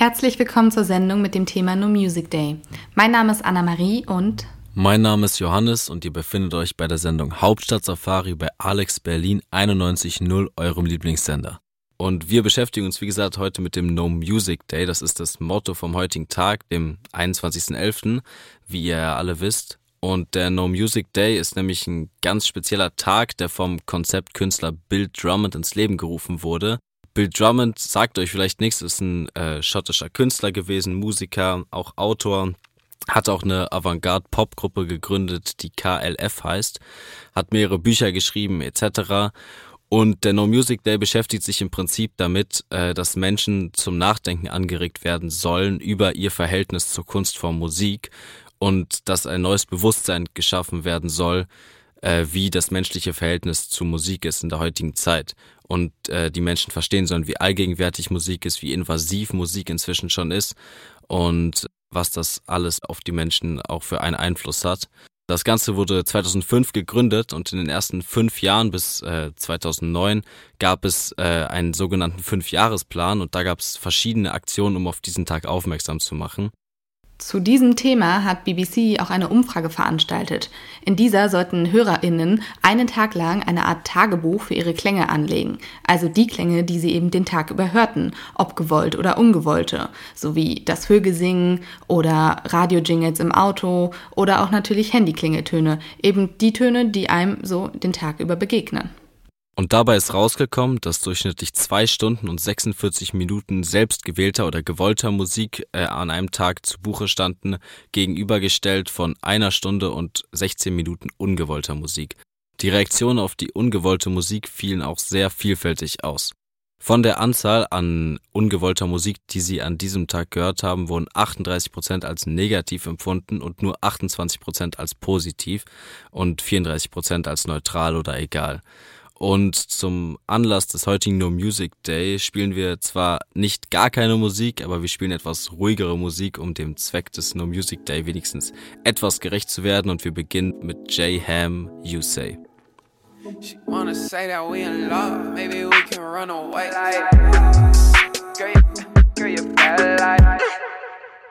Herzlich willkommen zur Sendung mit dem Thema No Music Day. Mein Name ist Anna-Marie und mein Name ist Johannes und ihr befindet euch bei der Sendung Hauptstadt Safari bei Alex Berlin 91.0, eurem Lieblingssender. Und wir beschäftigen uns, wie gesagt, heute mit dem No Music Day. Das ist das Motto vom heutigen Tag, dem 21.11., wie ihr ja alle wisst. Und der No Music Day ist nämlich ein ganz spezieller Tag, der vom Konzeptkünstler Bill Drummond ins Leben gerufen wurde. Bill Drummond sagt euch vielleicht nichts, ist ein äh, schottischer Künstler gewesen, Musiker, auch Autor, hat auch eine Avantgarde-Pop-Gruppe gegründet, die KLF heißt, hat mehrere Bücher geschrieben etc. Und der No Music Day beschäftigt sich im Prinzip damit, äh, dass Menschen zum Nachdenken angeregt werden sollen über ihr Verhältnis zur Kunstform Musik und dass ein neues Bewusstsein geschaffen werden soll, äh, wie das menschliche Verhältnis zu Musik ist in der heutigen Zeit und äh, die Menschen verstehen sollen, wie allgegenwärtig Musik ist, wie invasiv Musik inzwischen schon ist und was das alles auf die Menschen auch für einen Einfluss hat. Das Ganze wurde 2005 gegründet und in den ersten fünf Jahren bis äh, 2009 gab es äh, einen sogenannten Fünfjahresplan und da gab es verschiedene Aktionen, um auf diesen Tag aufmerksam zu machen. Zu diesem Thema hat BBC auch eine Umfrage veranstaltet. In dieser sollten HörerInnen einen Tag lang eine Art Tagebuch für ihre Klänge anlegen. Also die Klänge, die sie eben den Tag über hörten, ob gewollt oder ungewollte. Sowie das Vögelsingen oder Radio-Jingles im Auto oder auch natürlich Handyklingeltöne. Eben die Töne, die einem so den Tag über begegnen. Und dabei ist rausgekommen, dass durchschnittlich zwei Stunden und 46 Minuten selbstgewählter oder gewollter Musik äh, an einem Tag zu Buche standen, gegenübergestellt von einer Stunde und 16 Minuten ungewollter Musik. Die Reaktionen auf die ungewollte Musik fielen auch sehr vielfältig aus. Von der Anzahl an ungewollter Musik, die sie an diesem Tag gehört haben, wurden 38 Prozent als negativ empfunden und nur 28 Prozent als positiv und 34 Prozent als neutral oder egal. Und zum Anlass des heutigen No Music Day spielen wir zwar nicht gar keine Musik, aber wir spielen etwas ruhigere Musik, um dem Zweck des No Music Day wenigstens etwas gerecht zu werden. Und wir beginnen mit J Ham, You Say. She wanna say that we in love, maybe we can run away.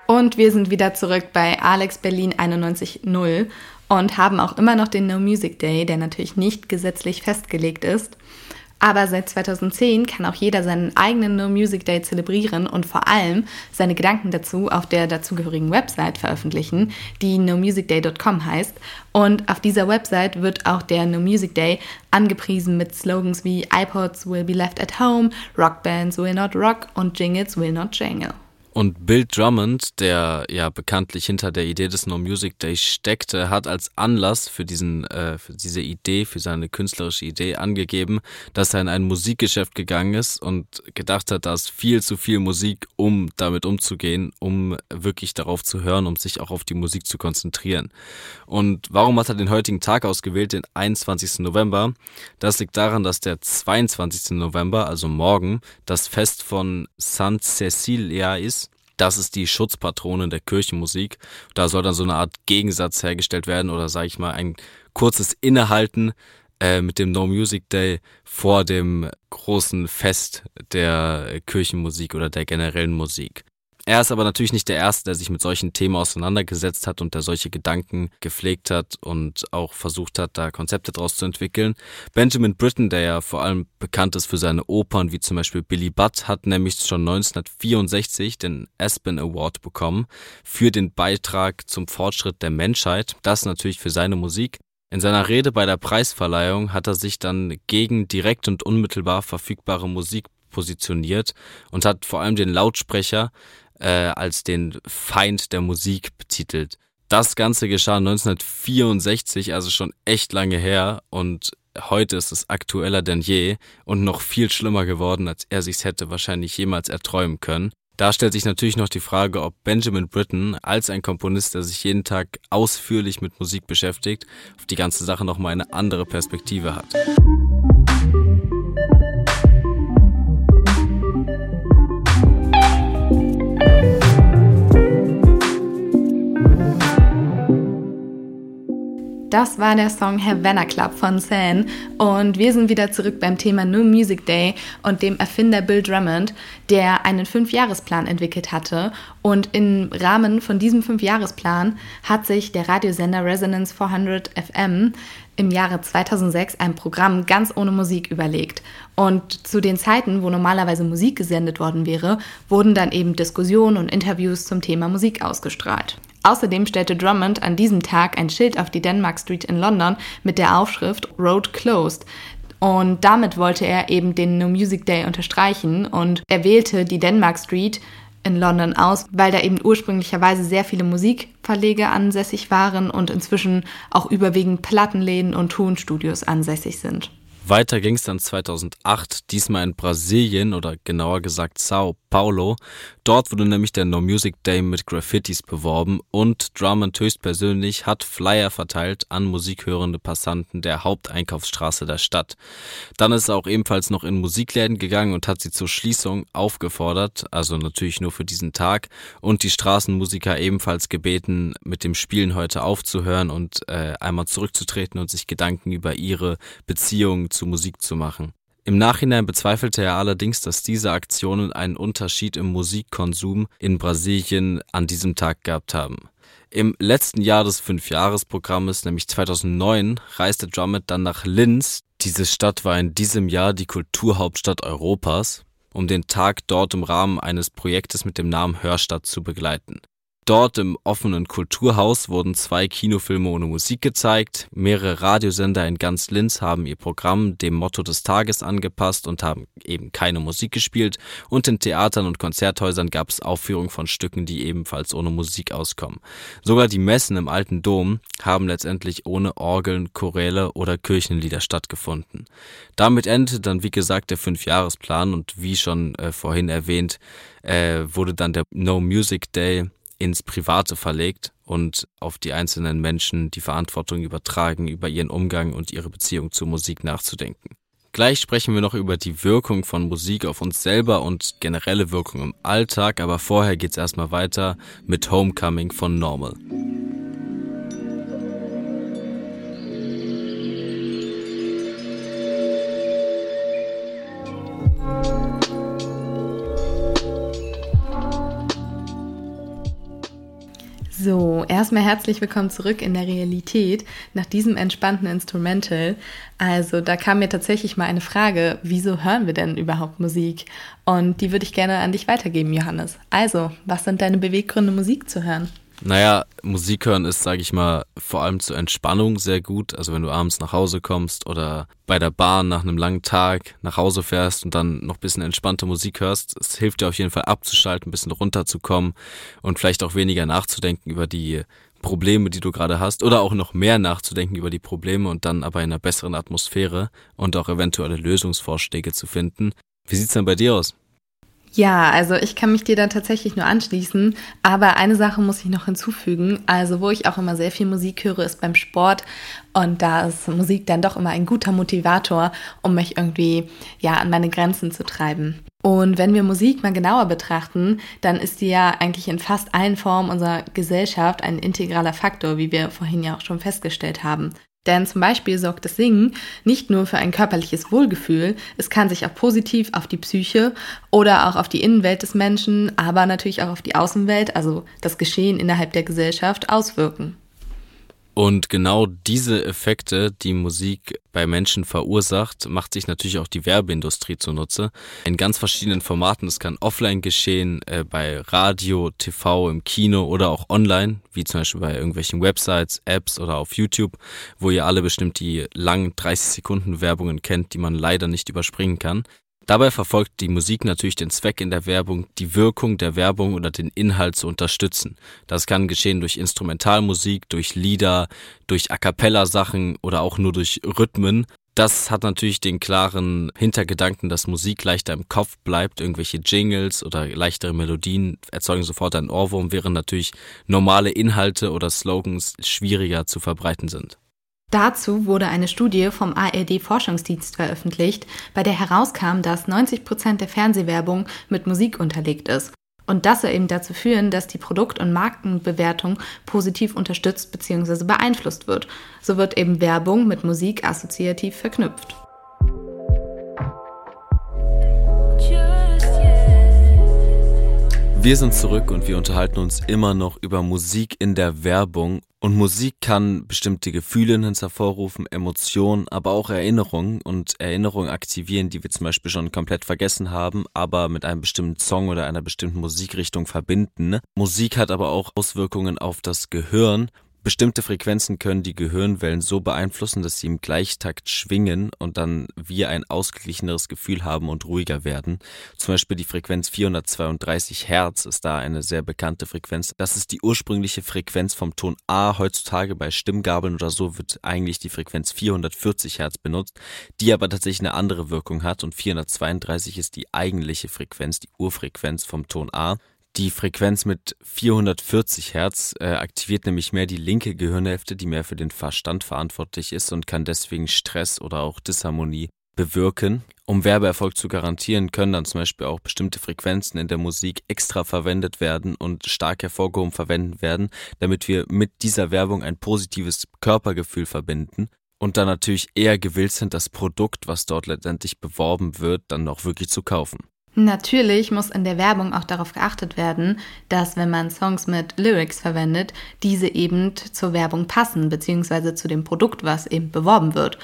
Und wir sind wieder zurück bei Alex Berlin 91.0 und haben auch immer noch den No Music Day, der natürlich nicht gesetzlich festgelegt ist. Aber seit 2010 kann auch jeder seinen eigenen No Music Day zelebrieren und vor allem seine Gedanken dazu auf der dazugehörigen Website veröffentlichen, die nomusicday.com heißt. Und auf dieser Website wird auch der No Music Day angepriesen mit Slogans wie iPods will be left at home, Rockbands will not rock und Jingles will not jangle. Und Bill Drummond, der ja bekanntlich hinter der Idee des No Music Day steckte, hat als Anlass für diesen, äh, für diese Idee, für seine künstlerische Idee angegeben, dass er in ein Musikgeschäft gegangen ist und gedacht hat, da ist viel zu viel Musik, um damit umzugehen, um wirklich darauf zu hören, um sich auch auf die Musik zu konzentrieren. Und warum hat er den heutigen Tag ausgewählt, den 21. November? Das liegt daran, dass der 22. November, also morgen, das Fest von San Cecilia ist das ist die Schutzpatronin der Kirchenmusik. Da soll dann so eine Art Gegensatz hergestellt werden oder sage ich mal ein kurzes Innehalten äh, mit dem No Music Day vor dem großen Fest der Kirchenmusik oder der generellen Musik. Er ist aber natürlich nicht der Erste, der sich mit solchen Themen auseinandergesetzt hat und der solche Gedanken gepflegt hat und auch versucht hat, da Konzepte draus zu entwickeln. Benjamin Britten, der ja vor allem bekannt ist für seine Opern, wie zum Beispiel Billy Butt, hat nämlich schon 1964 den Aspen Award bekommen für den Beitrag zum Fortschritt der Menschheit. Das natürlich für seine Musik. In seiner Rede bei der Preisverleihung hat er sich dann gegen direkt und unmittelbar verfügbare Musik positioniert und hat vor allem den Lautsprecher äh, als den Feind der Musik betitelt. Das Ganze geschah 1964, also schon echt lange her und heute ist es aktueller denn je und noch viel schlimmer geworden, als er sich's hätte wahrscheinlich jemals erträumen können. Da stellt sich natürlich noch die Frage, ob Benjamin Britten als ein Komponist, der sich jeden Tag ausführlich mit Musik beschäftigt, auf die ganze Sache nochmal eine andere Perspektive hat. Das war der Song Havana Club von San und wir sind wieder zurück beim Thema No Music Day und dem Erfinder Bill Drummond, der einen Fünfjahresplan entwickelt hatte und im Rahmen von diesem Fünfjahresplan hat sich der Radiosender Resonance 400 FM im Jahre 2006 ein Programm ganz ohne Musik überlegt. Und zu den Zeiten, wo normalerweise Musik gesendet worden wäre, wurden dann eben Diskussionen und Interviews zum Thema Musik ausgestrahlt. Außerdem stellte Drummond an diesem Tag ein Schild auf die Denmark Street in London mit der Aufschrift Road Closed. Und damit wollte er eben den No Music Day unterstreichen und er wählte die Denmark Street in London aus, weil da eben ursprünglicherweise sehr viele Musikverleger ansässig waren und inzwischen auch überwiegend Plattenläden und Tonstudios ansässig sind. Weiter ging es dann 2008, diesmal in Brasilien oder genauer gesagt Sao Paulo. Dort wurde nämlich der No Music Day mit Graffitis beworben und Drummond höchstpersönlich hat Flyer verteilt an musikhörende Passanten der Haupteinkaufsstraße der Stadt. Dann ist er auch ebenfalls noch in Musikläden gegangen und hat sie zur Schließung aufgefordert, also natürlich nur für diesen Tag, und die Straßenmusiker ebenfalls gebeten, mit dem Spielen heute aufzuhören und äh, einmal zurückzutreten und sich Gedanken über ihre Beziehung zu Musik zu machen. Im Nachhinein bezweifelte er allerdings, dass diese Aktionen einen Unterschied im Musikkonsum in Brasilien an diesem Tag gehabt haben. Im letzten Jahr des Fünfjahresprogrammes, nämlich 2009, reiste Drummond dann nach Linz. Diese Stadt war in diesem Jahr die Kulturhauptstadt Europas, um den Tag dort im Rahmen eines Projektes mit dem Namen Hörstadt zu begleiten. Dort im offenen Kulturhaus wurden zwei Kinofilme ohne Musik gezeigt. Mehrere Radiosender in ganz Linz haben ihr Programm dem Motto des Tages angepasst und haben eben keine Musik gespielt. Und in Theatern und Konzerthäusern gab es Aufführungen von Stücken, die ebenfalls ohne Musik auskommen. Sogar die Messen im Alten Dom haben letztendlich ohne Orgeln, Choräle oder Kirchenlieder stattgefunden. Damit endete dann, wie gesagt, der Fünfjahresplan und wie schon äh, vorhin erwähnt, äh, wurde dann der No Music Day ins Private verlegt und auf die einzelnen Menschen die Verantwortung übertragen, über ihren Umgang und ihre Beziehung zur Musik nachzudenken. Gleich sprechen wir noch über die Wirkung von Musik auf uns selber und generelle Wirkung im Alltag, aber vorher geht's erstmal weiter mit Homecoming von Normal. Erstmal herzlich willkommen zurück in der Realität nach diesem entspannten Instrumental. Also, da kam mir tatsächlich mal eine Frage, wieso hören wir denn überhaupt Musik? Und die würde ich gerne an dich weitergeben, Johannes. Also, was sind deine Beweggründe, Musik zu hören? Naja, Musik hören ist, sage ich mal, vor allem zur Entspannung sehr gut. Also wenn du abends nach Hause kommst oder bei der Bahn nach einem langen Tag nach Hause fährst und dann noch ein bisschen entspannte Musik hörst, es hilft dir auf jeden Fall abzuschalten, ein bisschen runterzukommen und vielleicht auch weniger nachzudenken über die Probleme, die du gerade hast oder auch noch mehr nachzudenken über die Probleme und dann aber in einer besseren Atmosphäre und auch eventuelle Lösungsvorschläge zu finden. Wie sieht's denn bei dir aus? Ja, also ich kann mich dir da tatsächlich nur anschließen, aber eine Sache muss ich noch hinzufügen. Also wo ich auch immer sehr viel Musik höre, ist beim Sport und da ist Musik dann doch immer ein guter Motivator, um mich irgendwie ja an meine Grenzen zu treiben. Und wenn wir Musik mal genauer betrachten, dann ist die ja eigentlich in fast allen Formen unserer Gesellschaft ein integraler Faktor, wie wir vorhin ja auch schon festgestellt haben. Denn zum Beispiel sorgt das Singen nicht nur für ein körperliches Wohlgefühl, es kann sich auch positiv auf die Psyche oder auch auf die Innenwelt des Menschen, aber natürlich auch auf die Außenwelt, also das Geschehen innerhalb der Gesellschaft, auswirken. Und genau diese Effekte, die Musik bei Menschen verursacht, macht sich natürlich auch die Werbeindustrie zunutze. In ganz verschiedenen Formaten. Es kann offline geschehen, äh, bei Radio, TV, im Kino oder auch online, wie zum Beispiel bei irgendwelchen Websites, Apps oder auf YouTube, wo ihr alle bestimmt die langen 30 Sekunden Werbungen kennt, die man leider nicht überspringen kann. Dabei verfolgt die Musik natürlich den Zweck in der Werbung, die Wirkung der Werbung oder den Inhalt zu unterstützen. Das kann geschehen durch Instrumentalmusik, durch Lieder, durch A cappella Sachen oder auch nur durch Rhythmen. Das hat natürlich den klaren Hintergedanken, dass Musik leichter im Kopf bleibt. Irgendwelche Jingles oder leichtere Melodien erzeugen sofort einen Ohrwurm, während natürlich normale Inhalte oder Slogans schwieriger zu verbreiten sind. Dazu wurde eine Studie vom ARD-Forschungsdienst veröffentlicht, bei der herauskam, dass 90 Prozent der Fernsehwerbung mit Musik unterlegt ist. Und das soll eben dazu führen, dass die Produkt- und Markenbewertung positiv unterstützt bzw. beeinflusst wird. So wird eben Werbung mit Musik assoziativ verknüpft. Wir sind zurück und wir unterhalten uns immer noch über Musik in der Werbung. Und Musik kann bestimmte Gefühle in hervorrufen, Emotionen, aber auch Erinnerungen und Erinnerungen aktivieren, die wir zum Beispiel schon komplett vergessen haben, aber mit einem bestimmten Song oder einer bestimmten Musikrichtung verbinden. Musik hat aber auch Auswirkungen auf das Gehirn. Bestimmte Frequenzen können die Gehirnwellen so beeinflussen, dass sie im Gleichtakt schwingen und dann wir ein ausgeglicheneres Gefühl haben und ruhiger werden. Zum Beispiel die Frequenz 432 Hertz ist da eine sehr bekannte Frequenz. Das ist die ursprüngliche Frequenz vom Ton A. Heutzutage bei Stimmgabeln oder so wird eigentlich die Frequenz 440 Hertz benutzt, die aber tatsächlich eine andere Wirkung hat und 432 ist die eigentliche Frequenz, die Urfrequenz vom Ton A. Die Frequenz mit 440 Hertz äh, aktiviert nämlich mehr die linke Gehirnhälfte, die mehr für den Verstand verantwortlich ist und kann deswegen Stress oder auch Disharmonie bewirken. Um Werbeerfolg zu garantieren, können dann zum Beispiel auch bestimmte Frequenzen in der Musik extra verwendet werden und stark hervorgehoben verwendet werden, damit wir mit dieser Werbung ein positives Körpergefühl verbinden und dann natürlich eher gewillt sind, das Produkt, was dort letztendlich beworben wird, dann auch wirklich zu kaufen. Natürlich muss in der Werbung auch darauf geachtet werden, dass wenn man Songs mit Lyrics verwendet, diese eben zur Werbung passen, beziehungsweise zu dem Produkt, was eben beworben wird.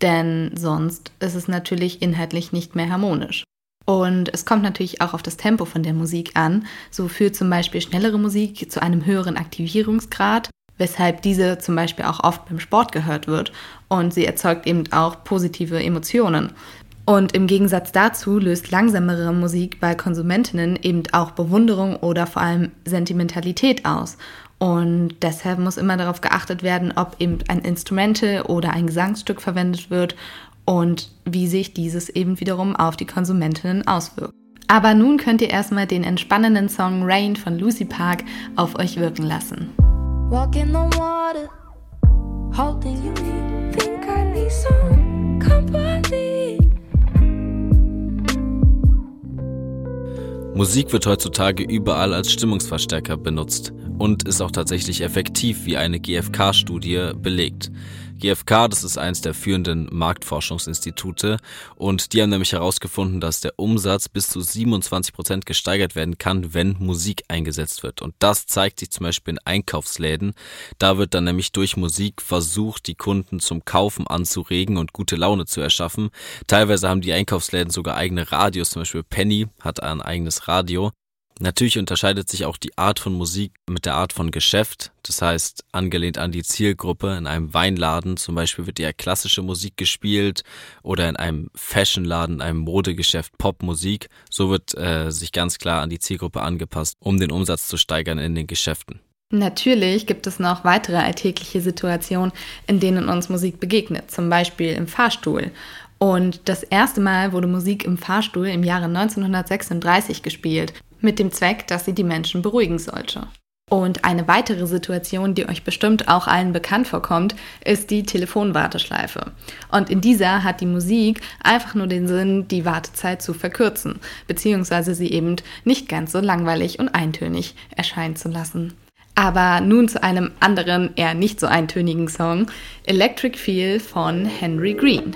Denn sonst ist es natürlich inhaltlich nicht mehr harmonisch. Und es kommt natürlich auch auf das Tempo von der Musik an. So führt zum Beispiel schnellere Musik zu einem höheren Aktivierungsgrad, weshalb diese zum Beispiel auch oft beim Sport gehört wird. Und sie erzeugt eben auch positive Emotionen. Und im Gegensatz dazu löst langsamere Musik bei Konsumentinnen eben auch Bewunderung oder vor allem Sentimentalität aus. Und deshalb muss immer darauf geachtet werden, ob eben ein Instrumente oder ein Gesangsstück verwendet wird und wie sich dieses eben wiederum auf die Konsumentinnen auswirkt. Aber nun könnt ihr erstmal den entspannenden Song Rain von Lucy Park auf euch wirken lassen. Walking on water, holding you, think I need some company. Musik wird heutzutage überall als Stimmungsverstärker benutzt und ist auch tatsächlich effektiv, wie eine GfK-Studie belegt. GfK, das ist eines der führenden Marktforschungsinstitute und die haben nämlich herausgefunden, dass der Umsatz bis zu 27 Prozent gesteigert werden kann, wenn Musik eingesetzt wird. Und das zeigt sich zum Beispiel in Einkaufsläden. Da wird dann nämlich durch Musik versucht, die Kunden zum Kaufen anzuregen und gute Laune zu erschaffen. Teilweise haben die Einkaufsläden sogar eigene Radios, zum Beispiel Penny hat ein eigenes Radio. Natürlich unterscheidet sich auch die Art von Musik mit der Art von Geschäft. Das heißt, angelehnt an die Zielgruppe, in einem Weinladen zum Beispiel wird eher klassische Musik gespielt oder in einem Fashionladen, in einem Modegeschäft Popmusik. So wird äh, sich ganz klar an die Zielgruppe angepasst, um den Umsatz zu steigern in den Geschäften. Natürlich gibt es noch weitere alltägliche Situationen, in denen uns Musik begegnet, zum Beispiel im Fahrstuhl. Und das erste Mal wurde Musik im Fahrstuhl im Jahre 1936 gespielt mit dem Zweck, dass sie die Menschen beruhigen sollte. Und eine weitere Situation, die euch bestimmt auch allen bekannt vorkommt, ist die Telefonwarteschleife. Und in dieser hat die Musik einfach nur den Sinn, die Wartezeit zu verkürzen, beziehungsweise sie eben nicht ganz so langweilig und eintönig erscheinen zu lassen. Aber nun zu einem anderen, eher nicht so eintönigen Song, Electric Feel von Henry Green.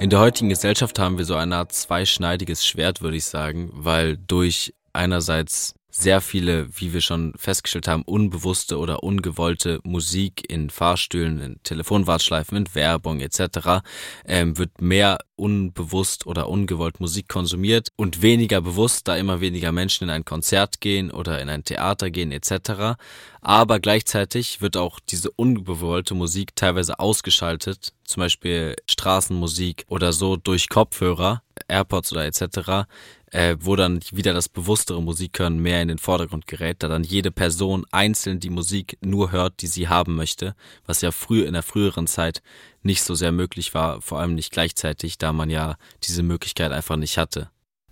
In der heutigen Gesellschaft haben wir so eine Art zweischneidiges Schwert, würde ich sagen, weil durch einerseits sehr viele, wie wir schon festgestellt haben, unbewusste oder ungewollte Musik in Fahrstühlen, in Telefonwartschleifen, in Werbung etc. Ähm, wird mehr unbewusst oder ungewollt Musik konsumiert und weniger bewusst, da immer weniger Menschen in ein Konzert gehen oder in ein Theater gehen etc. Aber gleichzeitig wird auch diese unbewollte Musik teilweise ausgeschaltet, zum Beispiel Straßenmusik oder so durch Kopfhörer, AirPods oder etc äh, wo dann wieder das bewusstere Musikhören mehr in den Vordergrund gerät, da dann jede Person einzeln die Musik nur hört, die sie haben möchte, was ja früh in der früheren Zeit nicht so sehr möglich war, vor allem nicht gleichzeitig, da man ja diese Möglichkeit einfach nicht hatte.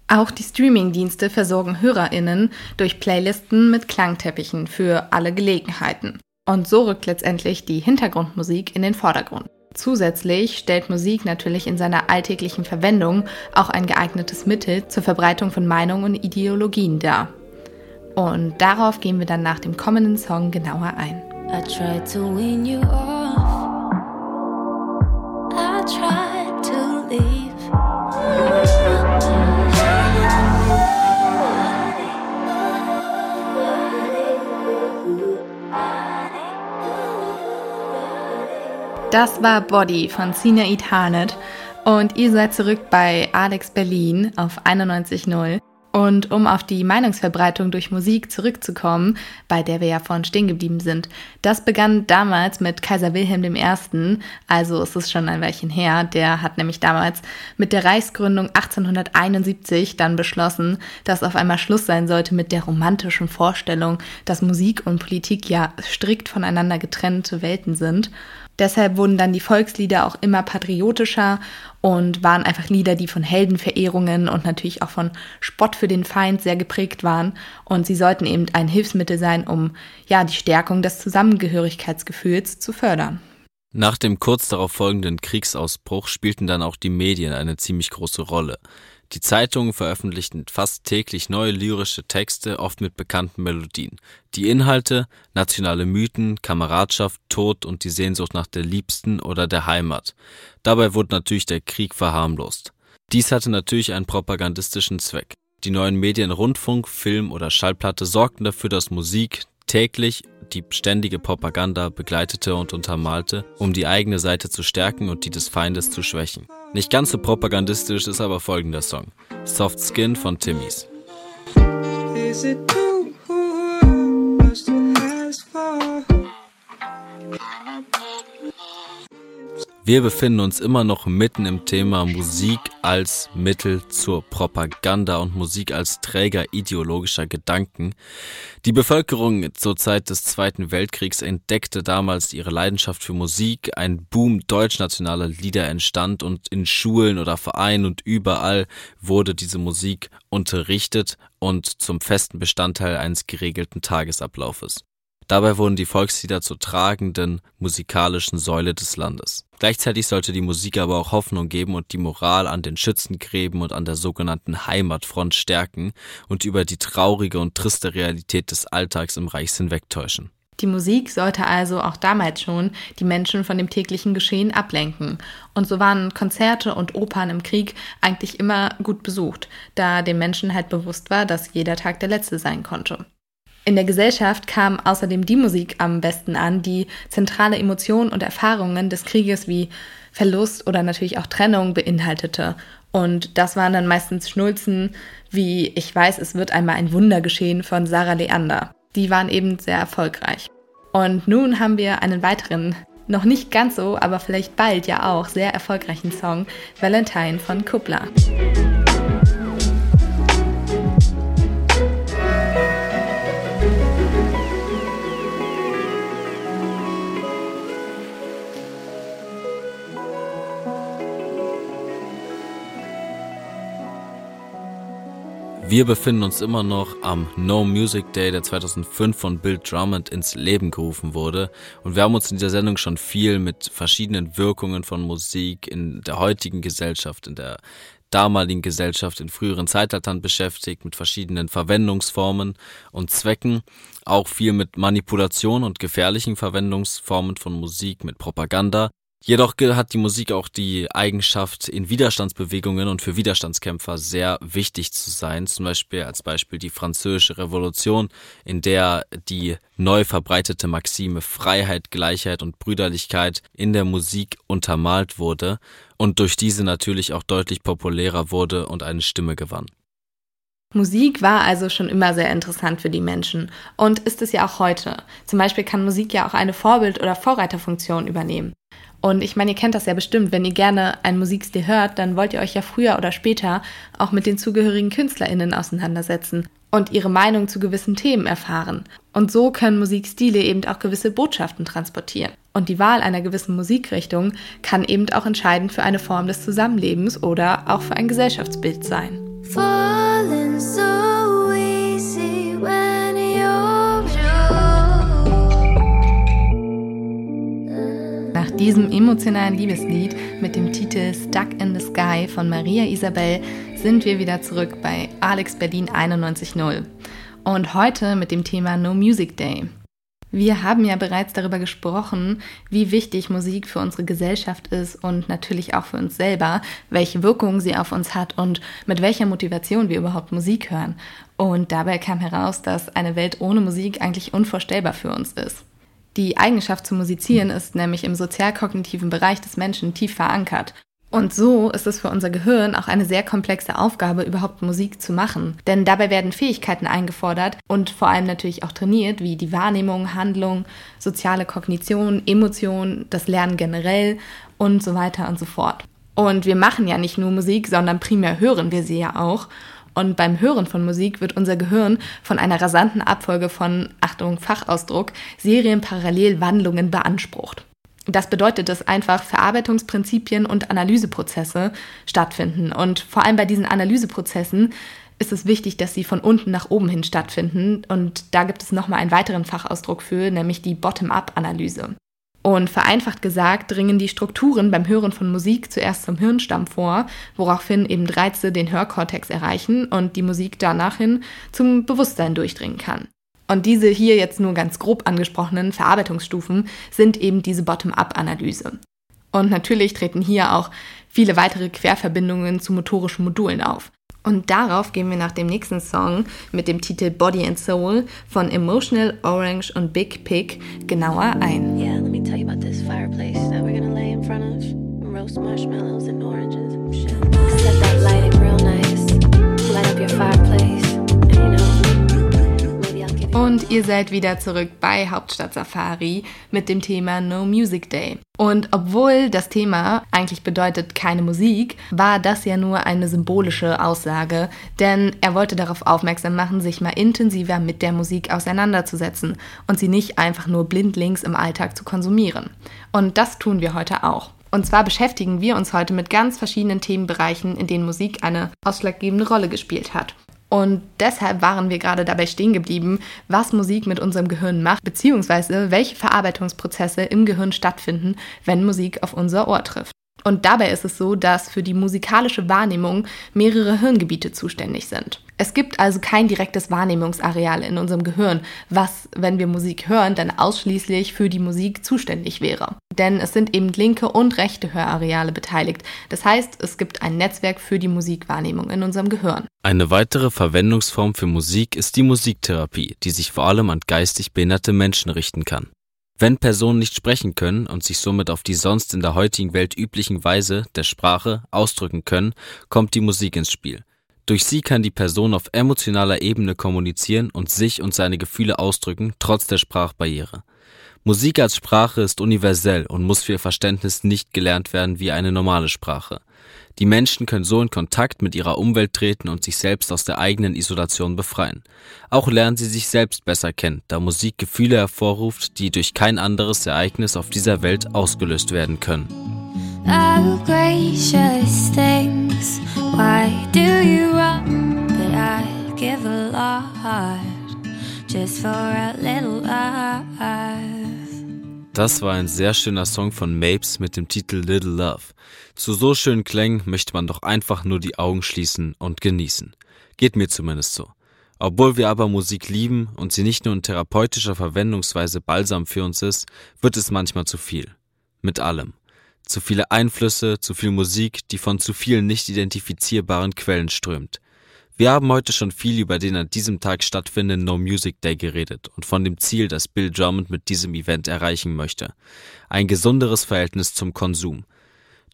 Auch die Streamingdienste versorgen HörerInnen durch Playlisten mit Klangteppichen für alle Gelegenheiten. Und so rückt letztendlich die Hintergrundmusik in den Vordergrund. Zusätzlich stellt Musik natürlich in seiner alltäglichen Verwendung auch ein geeignetes Mittel zur Verbreitung von Meinungen und Ideologien dar. Und darauf gehen wir dann nach dem kommenden Song genauer ein. I tried to wean you off. I tried to leave. Das war Body von Sina Hanet und ihr seid zurück bei Alex Berlin auf 91.0. Und um auf die Meinungsverbreitung durch Musik zurückzukommen, bei der wir ja vorhin stehen geblieben sind, das begann damals mit Kaiser Wilhelm I., also es ist schon ein Weilchen her, der hat nämlich damals mit der Reichsgründung 1871 dann beschlossen, dass auf einmal Schluss sein sollte mit der romantischen Vorstellung, dass Musik und Politik ja strikt voneinander getrennte Welten sind. Deshalb wurden dann die Volkslieder auch immer patriotischer und waren einfach Lieder, die von Heldenverehrungen und natürlich auch von Spott für den Feind sehr geprägt waren. Und sie sollten eben ein Hilfsmittel sein, um ja die Stärkung des Zusammengehörigkeitsgefühls zu fördern. Nach dem kurz darauf folgenden Kriegsausbruch spielten dann auch die Medien eine ziemlich große Rolle. Die Zeitungen veröffentlichten fast täglich neue lyrische Texte, oft mit bekannten Melodien. Die Inhalte nationale Mythen, Kameradschaft, Tod und die Sehnsucht nach der Liebsten oder der Heimat. Dabei wurde natürlich der Krieg verharmlost. Dies hatte natürlich einen propagandistischen Zweck. Die neuen Medien Rundfunk, Film oder Schallplatte sorgten dafür, dass Musik täglich die ständige Propaganda begleitete und untermalte, um die eigene Seite zu stärken und die des Feindes zu schwächen. Nicht ganz so propagandistisch ist aber folgender Song. Soft Skin von Timmys. Wir befinden uns immer noch mitten im Thema Musik als Mittel zur Propaganda und Musik als Träger ideologischer Gedanken. Die Bevölkerung zur Zeit des Zweiten Weltkriegs entdeckte damals ihre Leidenschaft für Musik, ein Boom deutschnationaler Lieder entstand und in Schulen oder Vereinen und überall wurde diese Musik unterrichtet und zum festen Bestandteil eines geregelten Tagesablaufes. Dabei wurden die Volkslieder zur tragenden musikalischen Säule des Landes. Gleichzeitig sollte die Musik aber auch Hoffnung geben und die Moral an den Schützengräben und an der sogenannten Heimatfront stärken und über die traurige und triste Realität des Alltags im Reich hinwegtäuschen. Die Musik sollte also auch damals schon die Menschen von dem täglichen Geschehen ablenken. Und so waren Konzerte und Opern im Krieg eigentlich immer gut besucht, da den Menschen halt bewusst war, dass jeder Tag der letzte sein konnte. In der Gesellschaft kam außerdem die Musik am besten an, die zentrale Emotionen und Erfahrungen des Krieges wie Verlust oder natürlich auch Trennung beinhaltete. Und das waren dann meistens Schnulzen wie Ich weiß, es wird einmal ein Wunder geschehen von Sarah Leander. Die waren eben sehr erfolgreich. Und nun haben wir einen weiteren, noch nicht ganz so, aber vielleicht bald ja auch sehr erfolgreichen Song, Valentine von Kuppler. Wir befinden uns immer noch am No Music Day, der 2005 von Bill Drummond ins Leben gerufen wurde. Und wir haben uns in dieser Sendung schon viel mit verschiedenen Wirkungen von Musik in der heutigen Gesellschaft, in der damaligen Gesellschaft, in früheren Zeitaltern beschäftigt, mit verschiedenen Verwendungsformen und Zwecken. Auch viel mit Manipulation und gefährlichen Verwendungsformen von Musik, mit Propaganda. Jedoch hat die Musik auch die Eigenschaft, in Widerstandsbewegungen und für Widerstandskämpfer sehr wichtig zu sein. Zum Beispiel als Beispiel die Französische Revolution, in der die neu verbreitete Maxime Freiheit, Gleichheit und Brüderlichkeit in der Musik untermalt wurde und durch diese natürlich auch deutlich populärer wurde und eine Stimme gewann. Musik war also schon immer sehr interessant für die Menschen und ist es ja auch heute. Zum Beispiel kann Musik ja auch eine Vorbild- oder Vorreiterfunktion übernehmen. Und ich meine, ihr kennt das ja bestimmt, wenn ihr gerne einen Musikstil hört, dann wollt ihr euch ja früher oder später auch mit den zugehörigen KünstlerInnen auseinandersetzen und ihre Meinung zu gewissen Themen erfahren. Und so können Musikstile eben auch gewisse Botschaften transportieren. Und die Wahl einer gewissen Musikrichtung kann eben auch entscheidend für eine Form des Zusammenlebens oder auch für ein Gesellschaftsbild sein. Falling diesem emotionalen Liebeslied mit dem Titel Stuck in the Sky von Maria Isabel sind wir wieder zurück bei Alex Berlin 91.0 und heute mit dem Thema No Music Day. Wir haben ja bereits darüber gesprochen, wie wichtig Musik für unsere Gesellschaft ist und natürlich auch für uns selber, welche Wirkung sie auf uns hat und mit welcher Motivation wir überhaupt Musik hören. Und dabei kam heraus, dass eine Welt ohne Musik eigentlich unvorstellbar für uns ist. Die Eigenschaft zu musizieren ist nämlich im sozialkognitiven Bereich des Menschen tief verankert und so ist es für unser Gehirn auch eine sehr komplexe Aufgabe, überhaupt Musik zu machen. Denn dabei werden Fähigkeiten eingefordert und vor allem natürlich auch trainiert, wie die Wahrnehmung, Handlung, soziale Kognition, Emotion, das Lernen generell und so weiter und so fort. Und wir machen ja nicht nur Musik, sondern primär hören wir sie ja auch. Und beim Hören von Musik wird unser Gehirn von einer rasanten Abfolge von, Achtung, Fachausdruck, Serienparallelwandlungen beansprucht. Das bedeutet, dass einfach Verarbeitungsprinzipien und Analyseprozesse stattfinden. Und vor allem bei diesen Analyseprozessen ist es wichtig, dass sie von unten nach oben hin stattfinden. Und da gibt es nochmal einen weiteren Fachausdruck für, nämlich die Bottom-up-Analyse. Und vereinfacht gesagt dringen die Strukturen beim Hören von Musik zuerst zum Hirnstamm vor, woraufhin eben Reize den Hörkortex erreichen und die Musik danach hin zum Bewusstsein durchdringen kann. Und diese hier jetzt nur ganz grob angesprochenen Verarbeitungsstufen sind eben diese Bottom-up-Analyse. Und natürlich treten hier auch viele weitere Querverbindungen zu motorischen Modulen auf. Und darauf gehen wir nach dem nächsten Song mit dem Titel Body and Soul von Emotional Orange und Big Pig genauer ein. Yeah, let me tell you about this fireplace that we're gonna lay in front of roast marshmallows and oranges and shit. Set that lighting real nice. Light up your fireplace. Und ihr seid wieder zurück bei Hauptstadt Safari mit dem Thema No Music Day. Und obwohl das Thema eigentlich bedeutet keine Musik, war das ja nur eine symbolische Aussage, denn er wollte darauf aufmerksam machen, sich mal intensiver mit der Musik auseinanderzusetzen und sie nicht einfach nur blindlings im Alltag zu konsumieren. Und das tun wir heute auch. Und zwar beschäftigen wir uns heute mit ganz verschiedenen Themenbereichen, in denen Musik eine ausschlaggebende Rolle gespielt hat. Und deshalb waren wir gerade dabei stehen geblieben, was Musik mit unserem Gehirn macht, beziehungsweise welche Verarbeitungsprozesse im Gehirn stattfinden, wenn Musik auf unser Ohr trifft. Und dabei ist es so, dass für die musikalische Wahrnehmung mehrere Hirngebiete zuständig sind. Es gibt also kein direktes Wahrnehmungsareal in unserem Gehirn, was, wenn wir Musik hören, dann ausschließlich für die Musik zuständig wäre. Denn es sind eben linke und rechte Hörareale beteiligt. Das heißt, es gibt ein Netzwerk für die Musikwahrnehmung in unserem Gehirn. Eine weitere Verwendungsform für Musik ist die Musiktherapie, die sich vor allem an geistig behinderte Menschen richten kann. Wenn Personen nicht sprechen können und sich somit auf die sonst in der heutigen Welt üblichen Weise der Sprache ausdrücken können, kommt die Musik ins Spiel. Durch sie kann die Person auf emotionaler Ebene kommunizieren und sich und seine Gefühle ausdrücken, trotz der Sprachbarriere. Musik als Sprache ist universell und muss für ihr Verständnis nicht gelernt werden wie eine normale Sprache. Die Menschen können so in Kontakt mit ihrer Umwelt treten und sich selbst aus der eigenen Isolation befreien. Auch lernen sie sich selbst besser kennen, da Musik Gefühle hervorruft, die durch kein anderes Ereignis auf dieser Welt ausgelöst werden können. Just for a little life. Das war ein sehr schöner Song von Mapes mit dem Titel Little Love. Zu so schönen Klängen möchte man doch einfach nur die Augen schließen und genießen. Geht mir zumindest so. Obwohl wir aber Musik lieben und sie nicht nur in therapeutischer Verwendungsweise balsam für uns ist, wird es manchmal zu viel. Mit allem. Zu viele Einflüsse, zu viel Musik, die von zu vielen nicht identifizierbaren Quellen strömt. Wir haben heute schon viel über den an diesem Tag stattfindenden No Music Day geredet und von dem Ziel, das Bill Drummond mit diesem Event erreichen möchte. Ein gesunderes Verhältnis zum Konsum.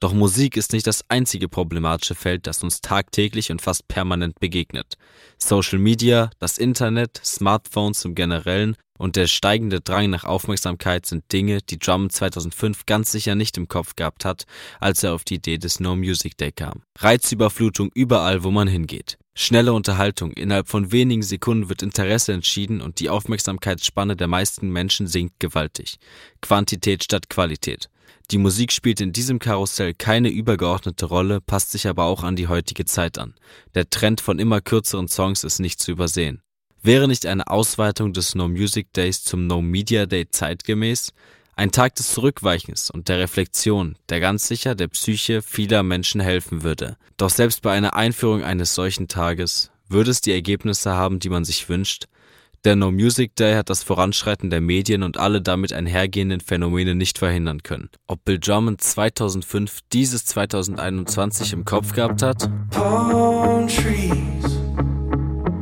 Doch Musik ist nicht das einzige problematische Feld, das uns tagtäglich und fast permanent begegnet. Social Media, das Internet, Smartphones im Generellen und der steigende Drang nach Aufmerksamkeit sind Dinge, die Drummond 2005 ganz sicher nicht im Kopf gehabt hat, als er auf die Idee des No Music Day kam. Reizüberflutung überall, wo man hingeht. Schnelle Unterhaltung, innerhalb von wenigen Sekunden wird Interesse entschieden und die Aufmerksamkeitsspanne der meisten Menschen sinkt gewaltig. Quantität statt Qualität. Die Musik spielt in diesem Karussell keine übergeordnete Rolle, passt sich aber auch an die heutige Zeit an. Der Trend von immer kürzeren Songs ist nicht zu übersehen. Wäre nicht eine Ausweitung des No Music Days zum No Media Day zeitgemäß? Ein Tag des Zurückweichens und der Reflexion, der ganz sicher der Psyche vieler Menschen helfen würde. Doch selbst bei einer Einführung eines solchen Tages würde es die Ergebnisse haben, die man sich wünscht. Der No Music Day hat das Voranschreiten der Medien und alle damit einhergehenden Phänomene nicht verhindern können. Ob Bill Drummond 2005 dieses 2021 im Kopf gehabt hat? Palm trees,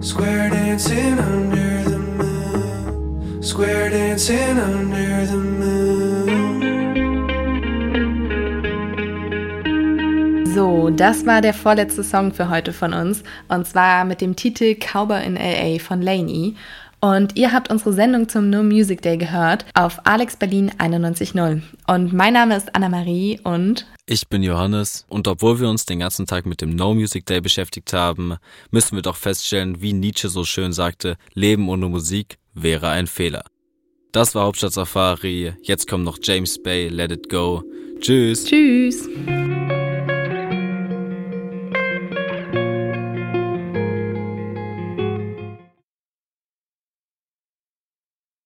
square dancing under the moon, square dancing under the moon. So, das war der vorletzte Song für heute von uns und zwar mit dem Titel Cowboy in LA von Laney. Und ihr habt unsere Sendung zum No Music Day gehört auf Alex Berlin 91.0. Und mein Name ist Anna-Marie und ich bin Johannes und obwohl wir uns den ganzen Tag mit dem No Music Day beschäftigt haben, müssen wir doch feststellen, wie Nietzsche so schön sagte, Leben ohne Musik wäre ein Fehler. Das war Hauptstadt Safari, jetzt kommt noch James Bay, Let It Go. Tschüss. Tschüss.